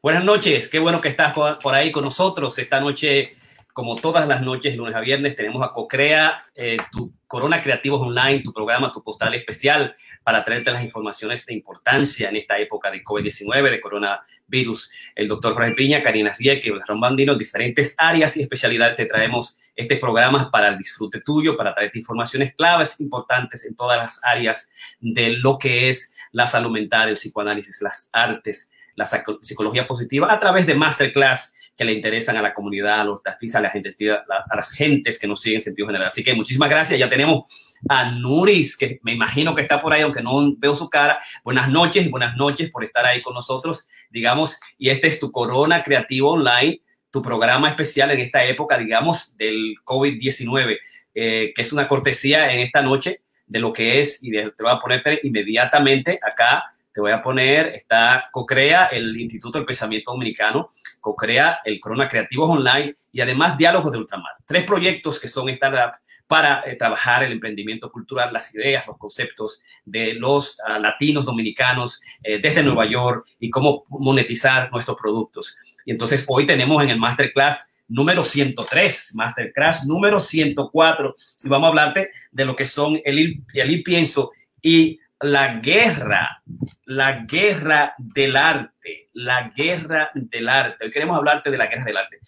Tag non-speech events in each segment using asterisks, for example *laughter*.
Buenas noches, qué bueno que estás por ahí con nosotros. Esta noche, como todas las noches, lunes a viernes, tenemos a Cocrea, eh, tu Corona Creativos Online, tu programa, tu postal especial para traerte las informaciones de importancia en esta época de COVID-19, de coronavirus. El doctor Jorge Piña, Karina Rieke, Ron Bandino, diferentes áreas y especialidades te traemos este programa para el disfrute tuyo, para traerte informaciones claves importantes en todas las áreas de lo que es la salud mental, el psicoanálisis, las artes, la psicología positiva a través de masterclass que le interesan a la comunidad, a los artistas, a, la gente, a las gentes que nos siguen en sentido general. Así que muchísimas gracias. Ya tenemos a Nuris, que me imagino que está por ahí, aunque no veo su cara. Buenas noches y buenas noches por estar ahí con nosotros, digamos. Y este es tu Corona Creativo Online, tu programa especial en esta época, digamos, del COVID-19, eh, que es una cortesía en esta noche de lo que es, y te voy a poner inmediatamente acá te voy a poner, está CoCrea, el Instituto del Pensamiento Dominicano, CoCrea, el Corona Creativos Online y además Diálogos de Ultramar. Tres proyectos que son startup para eh, trabajar el emprendimiento cultural, las ideas, los conceptos de los ah, latinos dominicanos eh, desde Nueva York y cómo monetizar nuestros productos. Y entonces hoy tenemos en el masterclass número 103, masterclass número 104, y vamos a hablarte de lo que son el, el pienso y la guerra, la guerra del arte, la guerra del arte. Hoy queremos hablarte de la guerra del arte.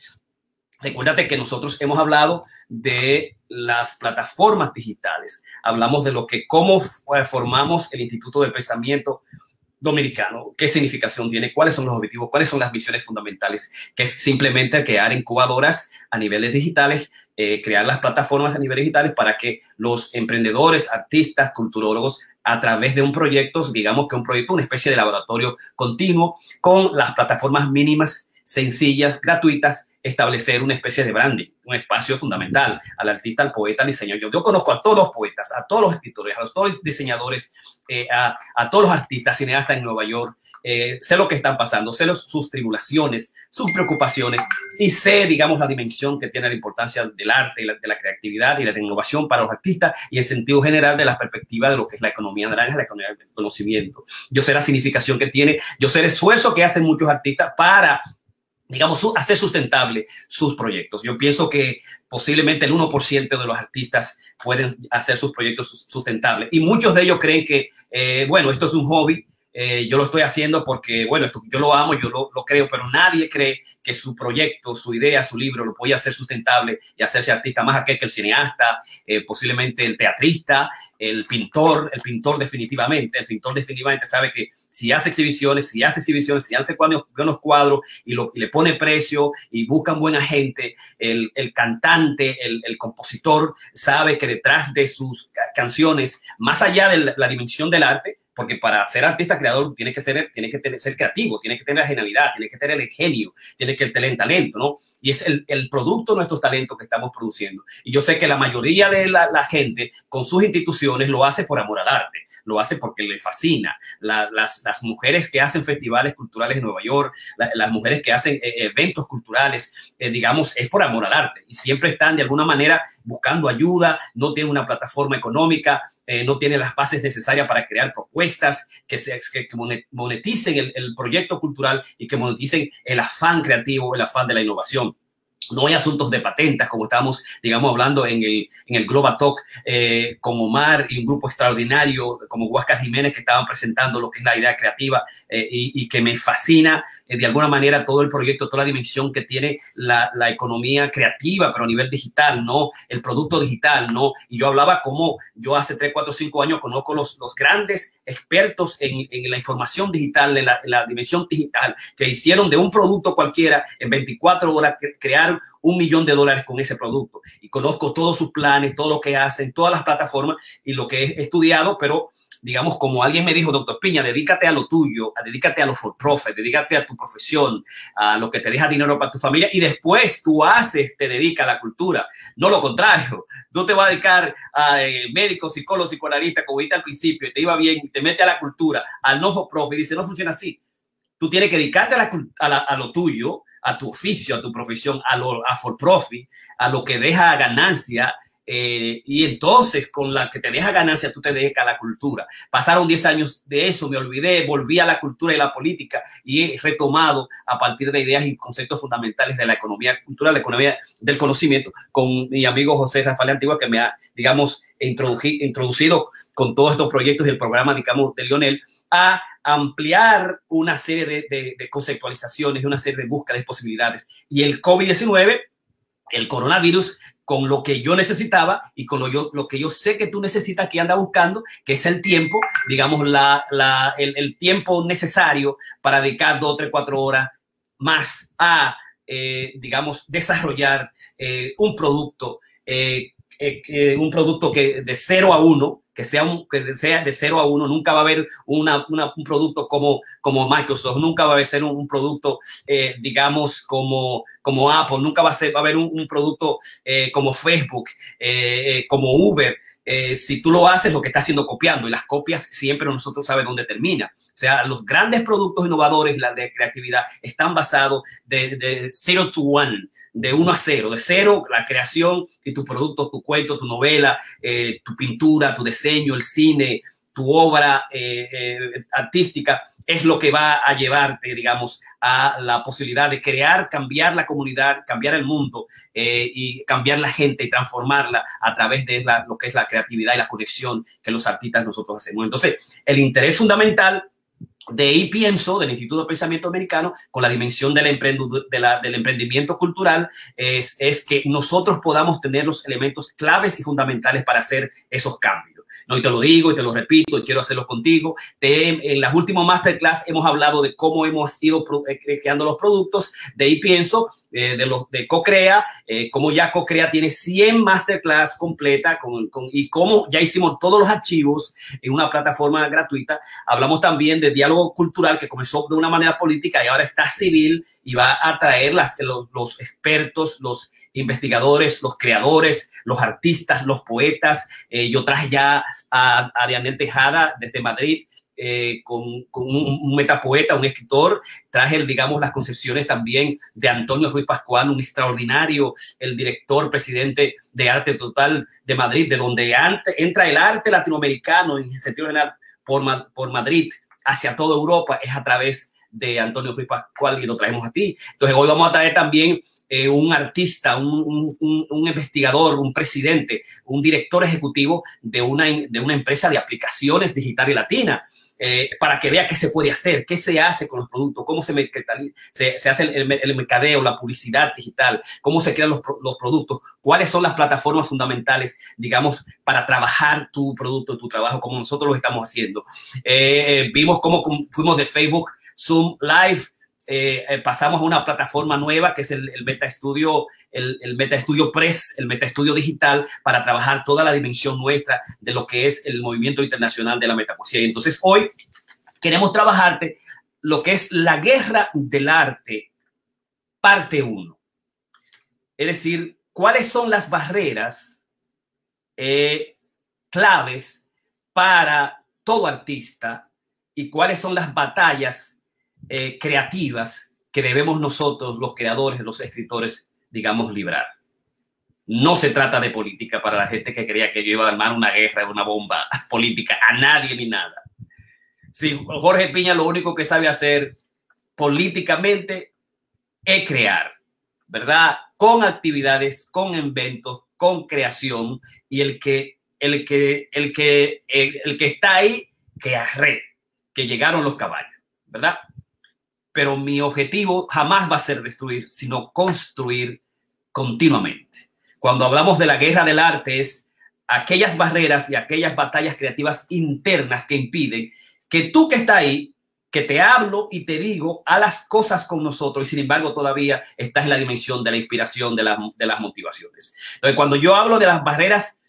Recuérdate que nosotros hemos hablado de las plataformas digitales. Hablamos de lo que, cómo formamos el Instituto de Pensamiento Dominicano, qué significación tiene, cuáles son los objetivos, cuáles son las misiones fundamentales, que es simplemente crear incubadoras a niveles digitales, eh, crear las plataformas a niveles digitales para que los emprendedores, artistas, culturólogos a través de un proyecto, digamos que un proyecto, una especie de laboratorio continuo con las plataformas mínimas, sencillas, gratuitas, establecer una especie de branding, un espacio fundamental al artista, al poeta, al diseñador. Yo, conozco a todos los poetas, a todos los escritores, a todos los diseñadores, eh, a, todos los artistas, cineastas en Nueva York, eh, sé lo que están pasando, sé los, sus tribulaciones, sus preocupaciones y sé, digamos, la dimensión que tiene la importancia del arte y de la creatividad y la innovación para los artistas y el sentido general de la perspectiva de lo que es la economía naranja, la economía del conocimiento. Yo sé la significación que tiene, yo sé el esfuerzo que hacen muchos artistas para digamos, hacer sustentable sus proyectos. Yo pienso que posiblemente el 1% de los artistas pueden hacer sus proyectos sustentables. Y muchos de ellos creen que, eh, bueno, esto es un hobby, eh, yo lo estoy haciendo porque, bueno, esto, yo lo amo, yo lo, lo, creo, pero nadie cree que su proyecto, su idea, su libro lo puede hacer sustentable y hacerse artista más aquel que el cineasta, eh, posiblemente el teatrista, el pintor, el pintor definitivamente, el pintor definitivamente sabe que si hace exhibiciones, si hace exhibiciones, si hace buenos cuadros y, lo, le pone precio y buscan buena gente, el, el cantante, el, el, compositor sabe que detrás de sus canciones, más allá de la dimensión del arte, porque para ser artista creador tiene que ser, tiene que tener, ser creativo, tiene que tener la genialidad, tiene que tener el genio, tiene que tener talento, ¿no? Y es el, el, producto de nuestros talentos que estamos produciendo. Y yo sé que la mayoría de la, la gente con sus instituciones lo hace por amor al arte, lo hace porque le fascina. La, las, las, mujeres que hacen festivales culturales en Nueva York, la, las mujeres que hacen eh, eventos culturales, eh, digamos, es por amor al arte. Y siempre están de alguna manera buscando ayuda, no tienen una plataforma económica, eh, no tienen las bases necesarias para crear propuestas que, se, que moneticen el, el proyecto cultural y que moneticen el afán creativo, el afán de la innovación. No hay asuntos de patentes, como estamos, digamos, hablando en el, en el Global Talk eh, con Omar y un grupo extraordinario como Huáscar Jiménez que estaban presentando lo que es la idea creativa eh, y, y, que me fascina eh, de alguna manera todo el proyecto, toda la dimensión que tiene la, la, economía creativa, pero a nivel digital, ¿no? El producto digital, ¿no? Y yo hablaba como yo hace 3, 4, 5 años conozco los, los grandes expertos en, en la información digital, en la, en la dimensión digital, que hicieron de un producto cualquiera en 24 horas crear un millón de dólares con ese producto. Y conozco todos sus planes, todo lo que hacen, todas las plataformas y lo que he estudiado, pero digamos, como alguien me dijo, doctor Piña, dedícate a lo tuyo, dedícate a lo for profit, dedícate a tu profesión, a lo que te deja dinero para tu familia y después tú haces, te dedicas a la cultura. No lo contrario, *laughs* tú te vas a dedicar a eh, médico, psicólogo, psicoanalista, como dijiste al principio, y te iba bien, te mete a la cultura, al no for profit, y dice, no funciona así. Tú tienes que dedicarte a, la, a lo tuyo, a tu oficio, a tu profesión, a lo a for profit, a lo que deja ganancia, eh, y entonces con la que te deja ganancia, tú te dejas la cultura. Pasaron 10 años de eso, me olvidé, volví a la cultura y la política y he retomado a partir de ideas y conceptos fundamentales de la economía cultural, la economía del conocimiento, con mi amigo José Rafael Antigua, que me ha, digamos, introducido con todos estos proyectos y el programa, digamos, de Lionel, a ampliar una serie de, de, conceptualizaciones, una serie de búsquedas de posibilidades. Y el COVID-19, el coronavirus, con lo que yo necesitaba y con lo, yo, lo que yo sé que tú necesitas, que anda buscando, que es el tiempo, digamos, la, la, el, tiempo necesario para dedicar dos, tres, cuatro horas más a, eh, digamos, desarrollar eh, un producto, eh, eh un producto que de cero a uno, que sea, un, que sea de cero a uno, nunca va a haber una, una, un producto como, como Microsoft, nunca va a haber un, producto, eh, digamos, como, como Apple, nunca va a, ser, va a haber un, producto eh, como Facebook, eh como Uber. Eh, si tú lo haces, lo que estás haciendo copiando y las copias siempre nosotros sabemos dónde termina. O sea, los grandes productos innovadores, la de creatividad, están basados de, de zero to one de 1 a 0, de cero la creación y tu producto, tu cuento, tu novela, eh, tu pintura, tu diseño, el cine, tu obra eh, eh, artística, es lo que va a llevarte, digamos, a la posibilidad de crear, cambiar la comunidad, cambiar el mundo y cambiar la gente y transformarla a través de lo que es la creatividad y la conexión que los artistas nosotros hacemos. Entonces, el interés fundamental de pienso, del Instituto de Pensamiento Americano, con la dimensión del emprendimiento cultural, es, es que nosotros podamos tener los elementos claves y fundamentales para hacer esos cambios. ¿No? Y te lo digo y te lo repito y quiero hacerlo contigo. en las últimas masterclass hemos hablado de cómo hemos ido eh, creando los productos. De ahí pienso eh, de los de CoCrea, eh, cómo ya CoCrea tiene 100 masterclass completa con, con, y cómo ya hicimos todos los archivos en una plataforma gratuita. Hablamos también de diálogo cultural que comenzó de una manera política y ahora está civil y va a traer las, los, los expertos, los investigadores, los creadores, los artistas, los poetas. Eh, yo traje ya a, a Dianel Tejada desde Madrid. Eh, con, con un, metapoeta, un escritor, traje, digamos, las concepciones también de Antonio Ruiz Pascual, un extraordinario, el director, presidente de Arte Total de Madrid, de donde ante, entra el arte latinoamericano en sentido general por, por Madrid hacia toda Europa, es a través de Antonio Ruiz Pascual y lo traemos a ti. Entonces hoy vamos a traer también eh, un artista, un, un, un, investigador, un presidente, un director ejecutivo de una, de una empresa de aplicaciones digitales latina. Eh, para que vea qué se puede hacer, qué se hace con los productos, cómo se, se, se hace el, el, mercadeo, la publicidad digital, cómo se crean los, los, productos, cuáles son las plataformas fundamentales, digamos, para trabajar tu producto, tu trabajo, como nosotros lo estamos haciendo. Eh, vimos cómo fuimos de Facebook, Zoom Live, eh, eh, pasamos a una plataforma nueva que es el, el Meta Studio, el, el, Meta Studio Press, el Meta Studio Digital, para trabajar toda la dimensión nuestra de lo que es el movimiento internacional de la metapoesía. Entonces hoy queremos trabajarte lo que es la guerra del arte, parte 1. Es decir, cuáles son las barreras eh, claves para todo artista y cuáles son las batallas eh, creativas que debemos nosotros, los creadores, los escritores, digamos, librar. No se trata de política para la gente que creía que yo iba a armar una guerra, una bomba *laughs* política, a nadie ni nada. Si Jorge Piña lo único que sabe hacer políticamente es crear, ¿verdad? Con actividades, con inventos, con creación y el que el que el que el, el que está ahí que arre, que llegaron los caballos, ¿verdad? Pero mi objetivo jamás va a ser destruir, sino construir continuamente. Cuando hablamos de la guerra del arte es aquellas barreras y aquellas batallas creativas internas que impiden que tú que está ahí, que te hablo y te digo, a las cosas con nosotros y sin embargo todavía estás en la dimensión de la inspiración, de, la, de las motivaciones. Entonces, cuando yo hablo de las barreras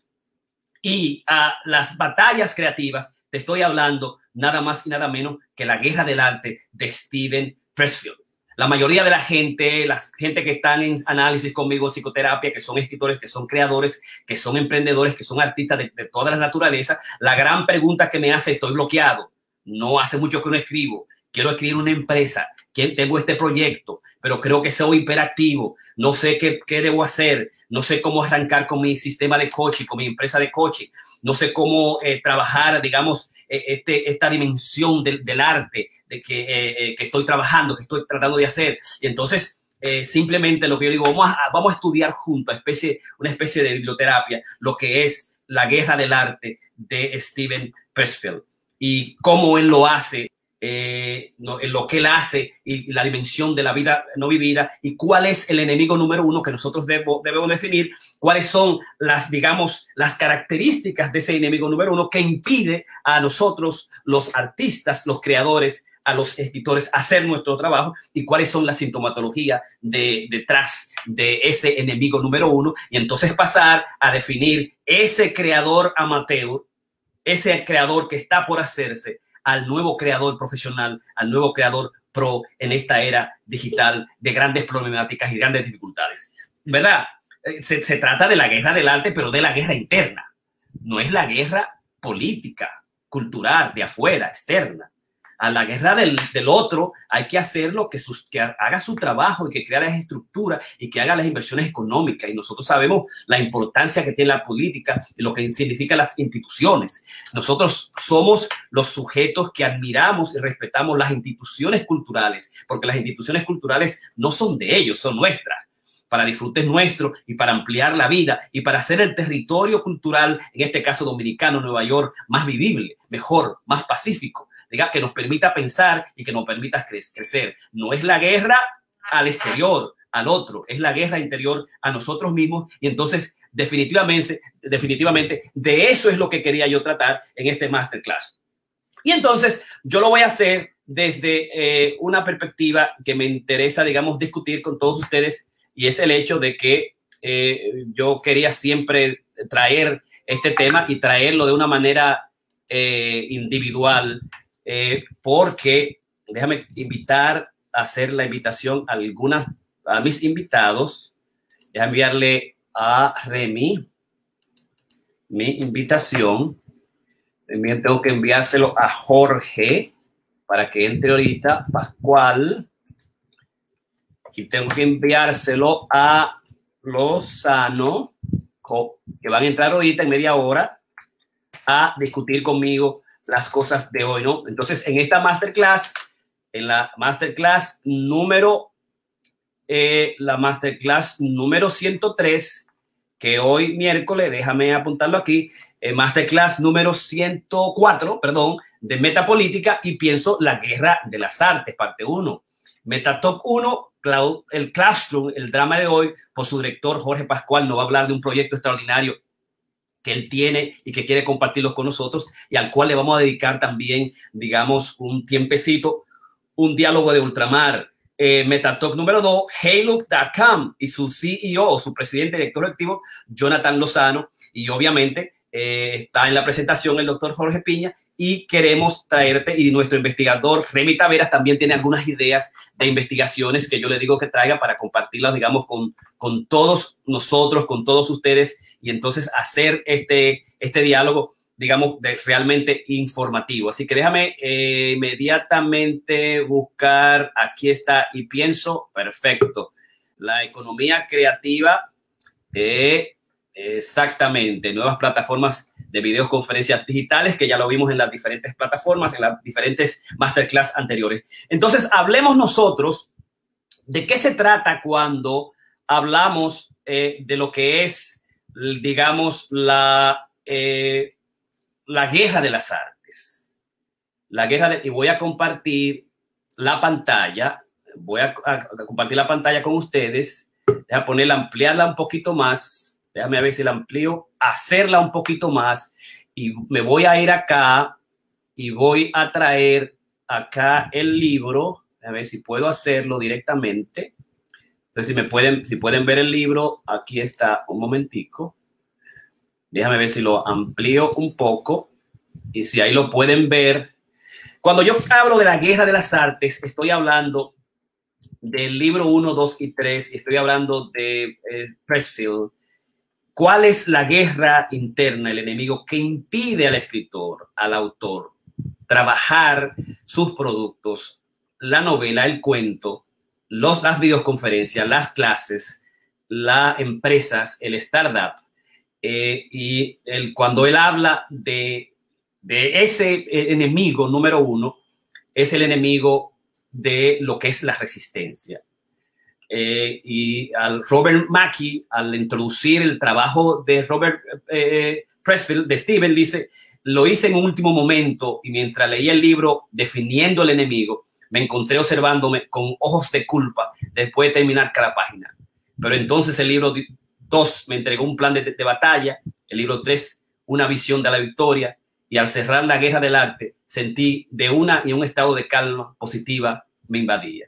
y a las batallas creativas, te estoy hablando nada más y nada menos que la guerra del arte de Steven Pressfield. La mayoría de la gente, la gente que están en análisis conmigo, psicoterapia, que son escritores, que son creadores, que son emprendedores, que son artistas de, de toda la naturaleza, la gran pregunta que me hace, estoy bloqueado, no hace mucho que no escribo, quiero escribir una empresa, tengo este proyecto, pero creo que soy hiperactivo, no sé qué, qué debo hacer, no sé cómo arrancar con mi sistema de coaching, con mi empresa de coaching, no sé cómo eh, trabajar, digamos, eh, este, esta dimensión del, del arte de que, eh, que, estoy trabajando, que estoy tratando de hacer. Y entonces, simplemente lo que yo digo, vamos a, vamos a estudiar juntos, especie, una especie de biblioterapia, lo que es la guerra del arte de Steven Pressfield y cómo él lo hace eh, lo que él hace y, la dimensión de la vida no vivida y cuál es el enemigo número uno que nosotros debemos definir, cuáles son las, digamos, las características de ese enemigo número uno que impide a nosotros, los artistas, los creadores, a los escritores hacer nuestro trabajo y cuáles son las sintomatologías de, detrás de ese enemigo número uno. Y entonces pasar a definir ese creador amateur, ese creador que está por hacerse, al nuevo creador profesional, al nuevo creador pro en esta era digital de grandes problemáticas y grandes dificultades. ¿Verdad? Eh, se, se trata de la guerra del arte, pero de la guerra interna. No es la guerra política, cultural, de afuera, externa a la guerra del, otro, hay que hacerlo que, sus, que haga su trabajo y que crea las estructuras y que haga las inversiones económicas. Y nosotros sabemos la importancia que tiene la política y lo que significan las instituciones. Nosotros somos los sujetos que admiramos y respetamos las instituciones culturales, porque las instituciones culturales no son de ellos, son nuestras para disfrute nuestro y para ampliar la vida y para hacer el territorio cultural, en este caso dominicano, Nueva York, más vivible, mejor, más pacífico que nos permita pensar y que nos permita crecer. No es la guerra al exterior, al otro, es la guerra interior a nosotros mismos y entonces definitivamente, definitivamente de eso es lo que quería yo tratar en este masterclass. Y entonces yo lo voy a hacer desde eh, una perspectiva que me interesa, digamos, discutir con todos ustedes y es el hecho de que eh, yo quería siempre traer este tema y traerlo de una manera eh, individual eh, porque déjame invitar a hacer la invitación a algunas a mis invitados. Déjame enviarle a Remy mi invitación. También tengo que enviárselo a Jorge para que entre ahorita. Pascual. Y tengo que enviárselo a Lozano, que van a entrar ahorita en media hora a discutir conmigo las cosas de hoy, ¿no? Entonces, en esta masterclass, en la masterclass número, eh, la masterclass número 103, que hoy miércoles, déjame apuntarlo aquí, eh, masterclass número 104, perdón, de Metapolítica y pienso la guerra de las artes, parte 1. Metatop 1, el Classroom, el drama de hoy, por su director Jorge Pascual, nos va a hablar de un proyecto extraordinario que él tiene y que quiere compartirlos con nosotros y al cual le vamos a dedicar también, digamos, un tiempecito, un diálogo de ultramar. Eh, Metatalk número 2, Halo.com y su CEO, su presidente director activo, Jonathan Lozano, y obviamente eh, está en la presentación el doctor Jorge Piña y queremos traerte y nuestro investigador Remy Taveras también tiene algunas ideas de investigaciones que yo le digo que traiga para compartirlas, digamos, con, con todos nosotros, con todos ustedes y entonces hacer este, este diálogo, digamos, realmente informativo. Así que déjame eh, inmediatamente buscar, aquí está y pienso, perfecto, la economía creativa. Exactamente, nuevas plataformas de videoconferencias digitales que ya lo vimos en las diferentes plataformas, en las diferentes masterclass anteriores. Entonces, hablemos nosotros de qué se trata cuando hablamos eh, de lo que es, digamos, la, eh, la guerra de las artes. La guerra de, y voy a compartir la pantalla, voy a, compartir la pantalla con ustedes, voy a ponerla, ampliarla un poquito más Déjame ver si la amplío, hacerla un poquito más y me voy a ir acá y voy a traer acá el libro, a ver si puedo hacerlo directamente. Entonces, si me pueden, si pueden ver el libro, aquí está un momentico. Déjame ver si lo amplío un poco y si ahí lo pueden ver. Cuando yo hablo de la guerra de las artes, estoy hablando del libro 1, 2 y 3, y estoy hablando de eh, Pressfield, ¿Cuál es la guerra interna, el enemigo que impide al escritor, al autor, trabajar sus productos la novela, el cuento, los, las videoconferencias, las clases, las empresas, el startup, eh, y el, cuando él habla de, ese eh, enemigo número uno, es el enemigo de lo que es la resistencia. Eh, y al Robert Mackey, al introducir el trabajo de Robert eh, Pressfield, de Steven, dice, lo hice en un último momento y mientras leía el libro definiendo el enemigo, me encontré observándome con ojos de culpa después de terminar cada página. Pero entonces el libro 2 me entregó un plan de, de batalla, el libro 3 una visión de la victoria y al cerrar la guerra del arte sentí de una y un estado de calma positiva me invadía.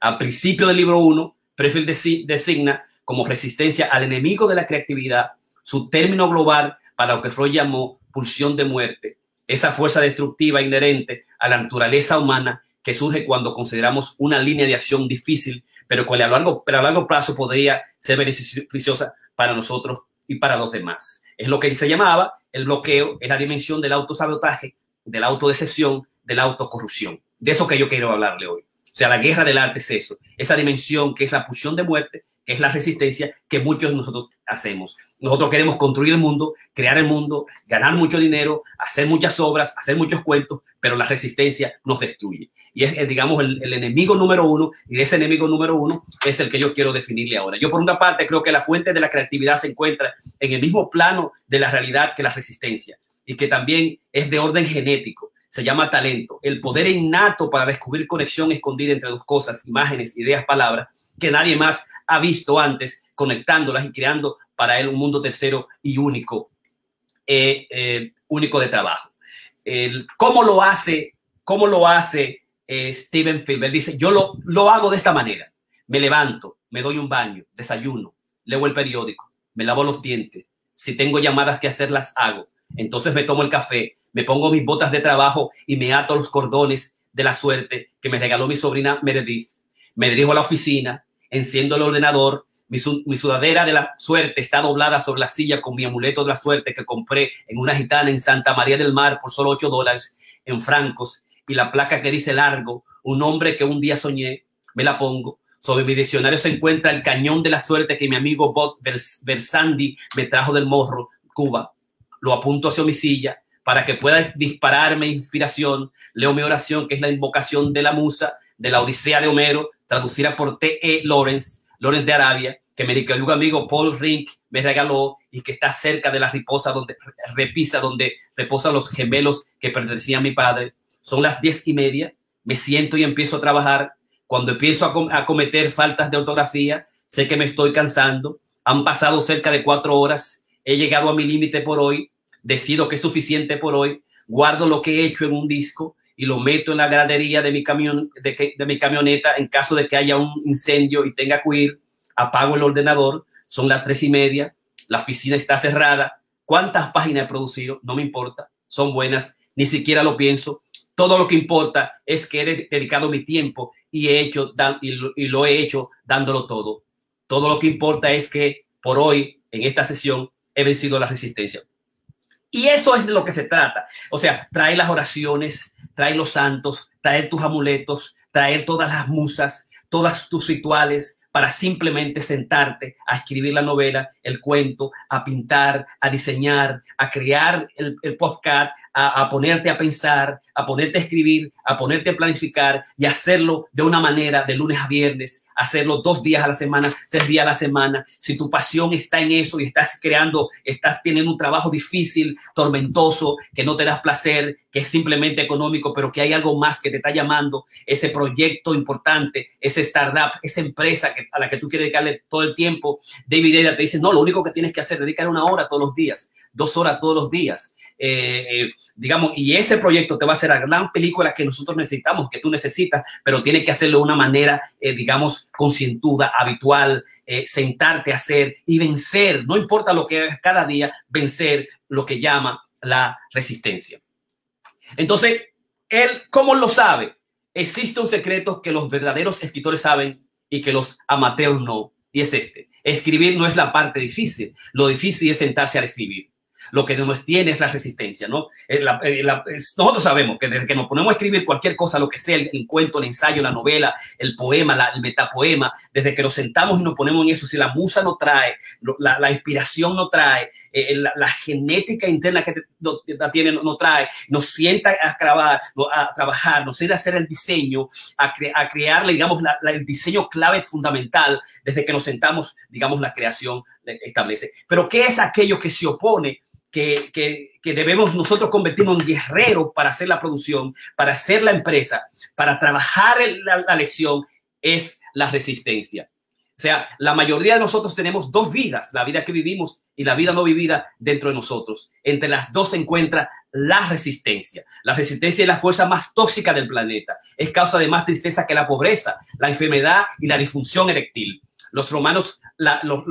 Al principio del libro 1 Prefield designa como resistencia al enemigo de la creatividad su término global para lo que Freud llamó pulsión de muerte, esa fuerza destructiva inherente a la naturaleza humana que surge cuando consideramos una línea de acción difícil, pero que a largo, pero a largo plazo podría ser beneficiosa para nosotros y para los demás. Es lo que se llamaba el bloqueo, es la dimensión del autosabotaje, de la autodecepción, de la autocorrupción. De eso que yo quiero hablarle hoy. O sea, la guerra del arte es eso, esa dimensión que es la pulsión de muerte, que es la resistencia que muchos de nosotros hacemos. Nosotros queremos construir el mundo, crear el mundo, ganar mucho dinero, hacer muchas obras, hacer muchos cuentos, pero la resistencia nos destruye. Y es, digamos, el, el, enemigo número uno, y ese enemigo número uno es el que yo quiero definirle ahora. Yo, por una parte, creo que la fuente de la creatividad se encuentra en el mismo plano de la realidad que la resistencia, y que también es de orden genético se llama talento, el poder innato para descubrir conexión escondida entre dos cosas, imágenes, ideas, palabras, que nadie más ha visto antes, conectándolas y creando para él un mundo tercero y único, eh, eh, único de trabajo. ¿Cómo lo hace? ¿Cómo lo hace eh, Steven Spielberg? Dice, yo lo, lo hago de esta manera. Me levanto, me doy un baño, desayuno, leo el periódico, me lavo los dientes. Si tengo llamadas que hacer, las hago. Entonces me tomo el café, me pongo mis botas de trabajo y me ato los cordones de la suerte que me regaló mi sobrina Meredith. Me dirijo a la oficina, enciendo el ordenador, mi, sudadera de la suerte está doblada sobre la silla con mi amuleto de la suerte que compré en una gitana en Santa María del Mar por solo 8 dólares en francos y la placa que dice largo, un hombre que un día soñé, me la pongo. Sobre mi diccionario se encuentra el cañón de la suerte que mi amigo Bob Versandi me trajo del Morro, Cuba. Lo apunto hacia mi silla, para que pueda dispararme inspiración, leo mi oración, que es la invocación de la musa, de la Odisea de Homero, traducida por T.E. Lawrence, Lawrence de Arabia, que mi querido amigo Paul Rink me regaló y que está cerca de la riposa donde repisa, donde reposan los gemelos que pertenecían a mi padre. Son las diez y media, me siento y empiezo a trabajar. Cuando empiezo a cometer faltas de ortografía, sé que me estoy cansando. Han pasado cerca de cuatro horas. He llegado a mi límite por hoy decido que es suficiente por hoy, guardo lo que he hecho en un disco y lo meto en la gradería de mi, camión, de, mi camioneta en caso de que haya un incendio y tenga que huir, apago el ordenador, son las tres y media, la oficina está cerrada, cuántas páginas he producido, no me importa, son buenas, ni siquiera lo pienso, todo lo que importa es que he dedicado mi tiempo y he hecho y lo he hecho dándolo todo. Todo lo que importa es que por hoy, en esta sesión, he vencido la resistencia. Y eso es de lo que se trata. O sea, trae las oraciones, trae los santos, traer tus amuletos, traer todas las musas, todos tus rituales, para simplemente sentarte a escribir la novela, el cuento, a pintar, a diseñar, a crear el, el podcast, a, ponerte a pensar, a ponerte a escribir, a ponerte a planificar y hacerlo de una manera de lunes a viernes, hacerlo dos días a la semana, tres días a la semana. Si tu pasión está en eso y estás creando, estás teniendo un trabajo difícil, tormentoso, que no te das placer, que es simplemente económico, pero que hay algo más que te está llamando, ese proyecto importante, ese startup, esa empresa que, a la que tú quieres dedicarle todo el tiempo, David Eder te dice, no, lo único que tienes que hacer es dedicar una hora todos los días, dos horas todos los días. Eh, eh, digamos, y ese proyecto te va a hacer la gran película que nosotros necesitamos, que tú necesitas, pero tienes que hacerlo de una manera, eh, digamos, concientuda, habitual, sentarte a hacer y vencer, no importa lo que hagas cada día, vencer lo que llama la resistencia. Entonces, él, ¿cómo lo sabe? Existe un secreto que los verdaderos escritores saben y que los amateurs no, y es este. Escribir no es la parte difícil, lo difícil es sentarse a escribir. Lo que nos tiene es la resistencia, ¿no? Eh, eh, nosotros sabemos que desde que nos ponemos a escribir cualquier cosa, lo que sea, el, cuento, el ensayo, la novela, el poema, el metapoema, desde que nos sentamos y nos ponemos en eso, si la musa no trae, la, inspiración no trae, eh, la, genética interna que tiene no, trae, nos sienta a, grabar, a trabajar, nos sienta a hacer el diseño, a, a crearle, digamos, el diseño clave fundamental, desde que nos sentamos, digamos, la creación establece. Pero ¿qué es aquello que se opone que, debemos nosotros convertirnos en guerreros para hacer la producción, para hacer la empresa, para trabajar la, la lección, es la resistencia. O sea, la mayoría de nosotros tenemos dos vidas, la vida que vivimos y la vida no vivida dentro de nosotros. Entre las dos se encuentra la resistencia. La resistencia es la fuerza más tóxica del planeta. Es causa de más tristeza que la pobreza, la enfermedad y la disfunción eréctil. Los romanos,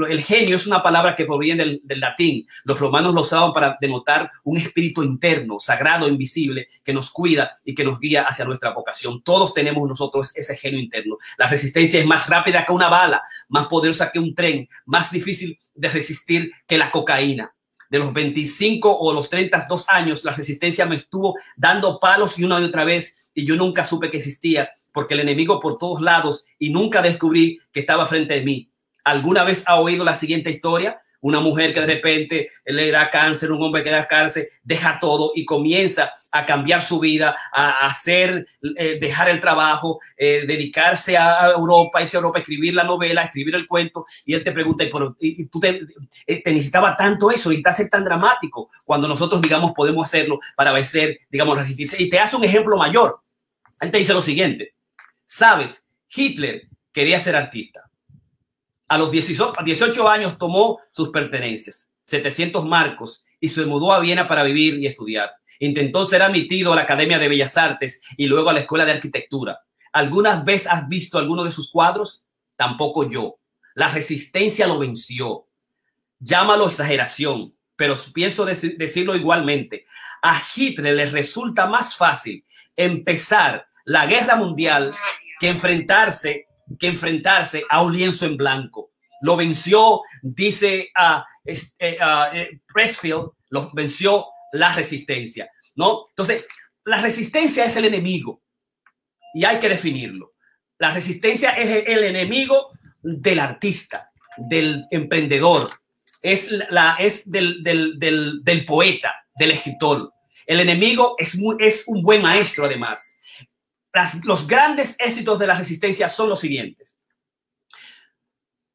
el genio es una palabra que proviene del, latín. Los romanos lo usaban para denotar un espíritu interno, sagrado, invisible, que nos cuida y que nos guía hacia nuestra vocación. Todos tenemos nosotros ese genio interno. La resistencia es más rápida que una bala, más poderosa que un tren, más difícil de resistir que la cocaína. De los 25 o los 32 años, la resistencia me estuvo dando palos y una y otra vez y yo nunca supe que existía porque el enemigo por todos lados y nunca descubrí que estaba frente a mí. ¿Alguna vez ha oído la siguiente historia? Una mujer que de repente le da cáncer, un hombre que da cáncer, deja todo y comienza a cambiar su vida, a hacer, eh, dejar el trabajo, eh, dedicarse a Europa, irse a Europa, escribir la novela, escribir el cuento. Y él te pregunta, ¿y, tú te, eh, te, necesitaba tanto eso? ¿Necesitas ser tan dramático? Cuando nosotros, digamos, podemos hacerlo para vencer, digamos, resistencia. Y te hace un ejemplo mayor. Él te dice lo siguiente. Sabes, Hitler quería ser artista. A los 18 años tomó sus pertenencias, 700 marcos, y se mudó a Viena para vivir y estudiar. Intentó ser admitido a la Academia de Bellas Artes y luego a la Escuela de Arquitectura. ¿Algunas vez has visto alguno de sus cuadros? Tampoco yo. La resistencia lo venció. Llámalo exageración, pero pienso decirlo igualmente. A Hitler le resulta más fácil empezar la guerra mundial que enfrentarse, que enfrentarse a un lienzo en blanco. Lo venció, dice a, eh, Pressfield, lo venció la resistencia, ¿no? Entonces, la resistencia es el enemigo y hay que definirlo. La resistencia es el enemigo del artista, del emprendedor, es, la, es del, del, del, del poeta, del escritor. El enemigo es, muy, es un buen maestro, además los grandes éxitos de la resistencia son los siguientes.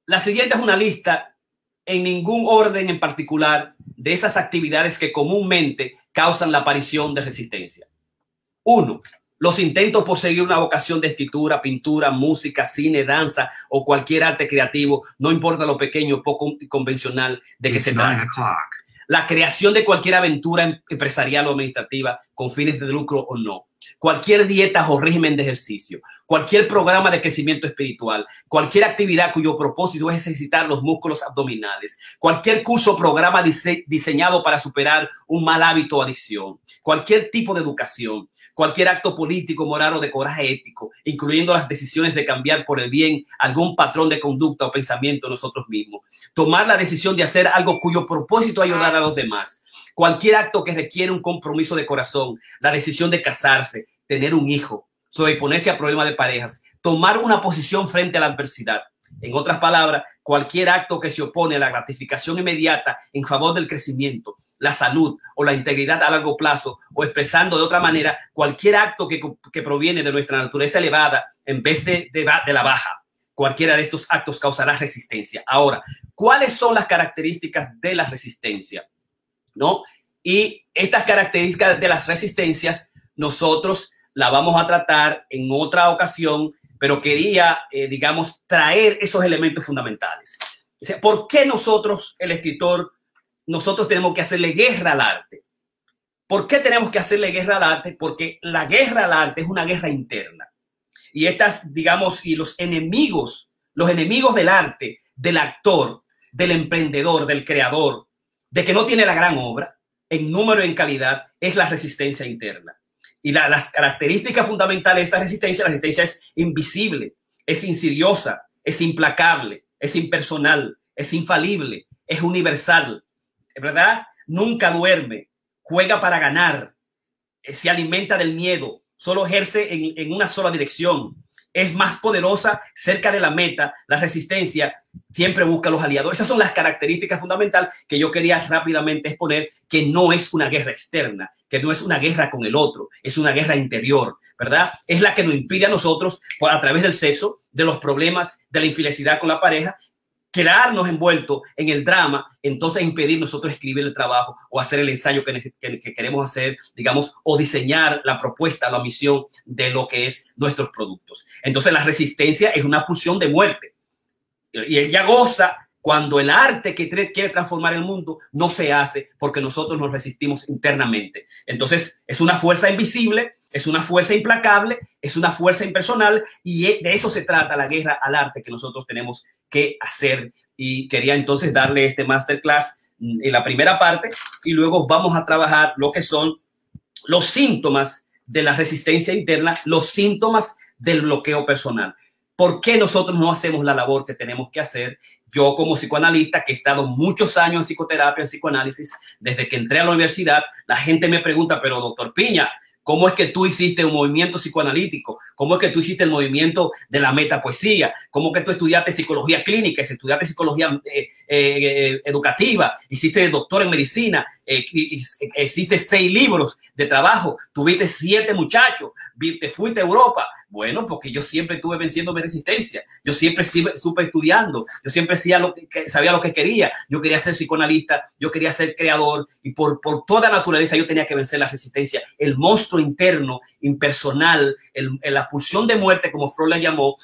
La siguiente es una lista en ningún orden en particular de esas actividades que comúnmente causan la aparición de resistencia. Uno, los intentos por seguir una vocación de escritura, pintura, música, cine, danza o cualquier arte creativo, no importa lo pequeño o poco convencional de que se trate. La creación de cualquier aventura empresarial o administrativa con fines de lucro o no cualquier dieta o régimen de ejercicio, cualquier programa de crecimiento espiritual, cualquier actividad cuyo propósito es ejercitar los músculos abdominales, cualquier curso o programa diseñado para superar un mal hábito o adicción, cualquier tipo de educación, cualquier acto político, moral o de coraje ético, incluyendo las decisiones de cambiar por el bien algún patrón de conducta o pensamiento nosotros mismos, tomar la decisión de hacer algo cuyo propósito es ayudar a los demás, cualquier acto que requiere un compromiso de corazón, la decisión de casarse, tener un hijo, sobreponerse a problemas de parejas, tomar una posición frente a la adversidad. En otras palabras, cualquier acto que se opone a la gratificación inmediata en favor del crecimiento, la salud o la integridad a largo plazo, o expresando de otra manera cualquier acto que, proviene de nuestra naturaleza elevada en vez de, de la baja. Cualquiera de estos actos causará resistencia. Ahora, ¿cuáles son las características de la resistencia? ¿no? Y estas características de las resistencias, nosotros la vamos a tratar en otra ocasión, pero quería, eh, digamos, traer esos elementos fundamentales. O ¿Por qué nosotros, el escritor, nosotros tenemos que hacerle guerra al arte? ¿Por qué tenemos que hacerle guerra al arte? Porque la guerra al arte es una guerra interna. Y estas, digamos, y los enemigos, los enemigos del arte, del actor, del emprendedor, del creador, de que no tiene la gran obra en número en calidad es la resistencia interna. Y las características fundamentales de esta resistencia, la resistencia es invisible, es insidiosa, es implacable, es impersonal, es infalible, es universal, ¿verdad? nunca duerme, juega para ganar, eh, se alimenta del miedo, solo ejerce en, en una sola dirección, es más poderosa cerca de la meta, la resistencia siempre busca los aliados. Esas son las características fundamentales que yo quería rápidamente exponer, que no es una guerra externa, que no es una guerra con el otro, es una guerra interior, ¿verdad? Es la que nos impide a nosotros, a través del sexo, de los problemas, de la infelicidad con la pareja, quedarnos envueltos en el drama, entonces impedir nosotros escribir el trabajo o hacer el ensayo que, queremos hacer, digamos, o diseñar la propuesta, la misión de lo que es nuestros productos. Entonces la resistencia es una pulsión de muerte y ella goza cuando el arte que quiere transformar el mundo no se hace porque nosotros nos resistimos internamente. Entonces es una fuerza invisible, es una fuerza implacable, es una fuerza impersonal y de eso se trata la guerra al arte que nosotros tenemos que hacer. Y quería entonces darle este masterclass en la primera parte y luego vamos a trabajar lo que son los síntomas de la resistencia interna, los síntomas del bloqueo personal. ¿Por qué nosotros no hacemos la labor que tenemos que hacer? Yo como psicoanalista, que he estado muchos años en psicoterapia, en psicoanálisis, desde que entré a la universidad, la gente me pregunta, pero doctor Piña, ¿Cómo es que tú hiciste un movimiento psicoanalítico? ¿Cómo es que tú hiciste el movimiento de la metapoesía? ¿Cómo es que tú estudiaste psicología clínica, estudiaste psicología eh, eh, educativa, hiciste doctor en medicina, eh, seis libros de trabajo, tuviste siete muchachos, te fuiste a Europa? Bueno, porque yo siempre estuve venciendo mi resistencia. Yo siempre supe estudiando. Yo siempre sabía lo que, sabía lo que quería. Yo quería ser psicoanalista. Yo quería ser creador. Y por, por toda naturaleza yo tenía que vencer la resistencia. El monstruo interno, impersonal, el, la pulsión de muerte, como Freud la llamó,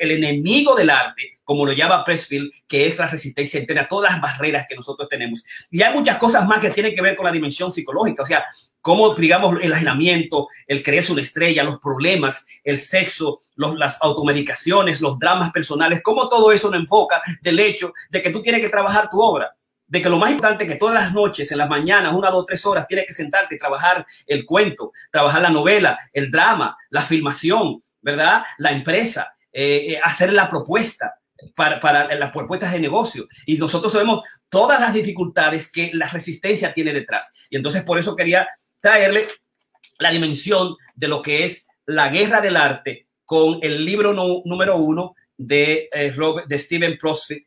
el enemigo del arte como lo llama Pressfield, que es la resistencia interna, todas las barreras que nosotros tenemos. Y hay muchas cosas más que tienen que ver con la dimensión psicológica, o sea, cómo, digamos, el aislamiento, el creerse una estrella, los problemas, el sexo, las automedicaciones, los dramas personales, cómo todo eso nos enfoca del hecho de que tú tienes que trabajar tu obra de que lo más importante es que todas las noches, en las mañanas, una, dos, tres horas, tienes que sentarte y trabajar el cuento, trabajar la novela, el drama, la filmación, ¿verdad? La empresa, eh, eh, hacer la propuesta, para, las propuestas de negocio. Y nosotros sabemos todas las dificultades que la resistencia tiene detrás. Y entonces por eso quería traerle la dimensión de lo que es la guerra del arte con el libro número uno de, eh, de Steven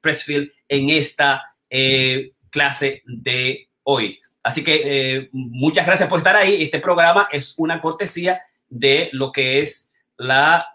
Pressfield en esta eh, clase de hoy. Así que eh, muchas gracias por estar ahí. Este programa es una cortesía de lo que es la...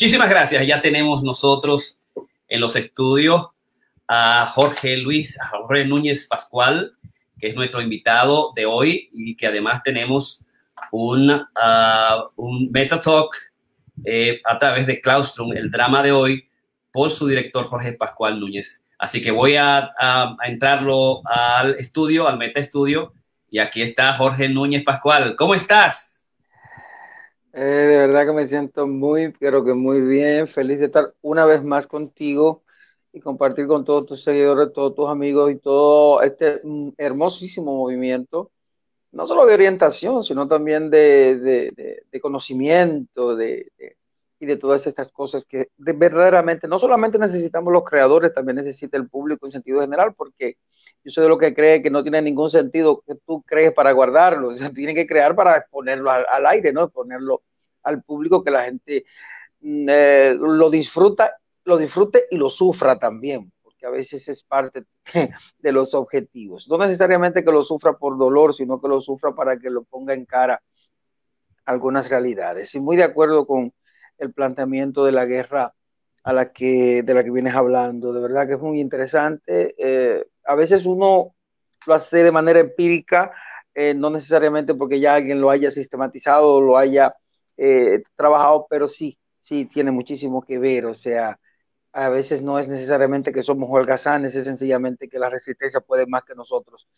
Muchísimas gracias. Ya tenemos nosotros en los estudios a Jorge Luis, a Jorge Núñez Pascual, que es nuestro invitado de hoy y que además tenemos un, un Meta Talk eh, a través de Claustrum, el drama de hoy, por su director Jorge Pascual Núñez. Así que voy a, a entrarlo al estudio, al Meta Estudio, y aquí está Jorge Núñez Pascual. ¿Cómo estás? Eh, de verdad que me siento muy, pero que muy bien, feliz de estar una vez más contigo y compartir con todos tus seguidores, todos tus amigos y todo este mm, hermosísimo movimiento, no solo de orientación, sino también de, conocimiento de, y de todas estas cosas que verdaderamente no solamente necesitamos los creadores, también necesita el público en sentido general, porque yo soy de lo que cree que no tiene ningún sentido que tú crees para guardarlo, *laughs* o sea, tiene que crear para ponerlo al, aire, ¿no? Ponerlo al público que la gente mm, eh, lo disfruta, lo disfrute y lo sufra también, porque a veces es parte *laughs* de los objetivos. No necesariamente que lo sufra por dolor, sino que lo sufra para que lo ponga en cara algunas realidades. Y muy de acuerdo con el planteamiento de la guerra a la que, de la que vienes hablando. De verdad que es muy interesante. Eh, a veces uno lo hace de manera empírica, eh, no necesariamente porque ya alguien lo haya sistematizado o lo haya eh, trabajado, pero sí, sí tiene muchísimo que ver. O sea, a veces no es necesariamente que somos holgazanes, es sencillamente que la resistencia puede más que nosotros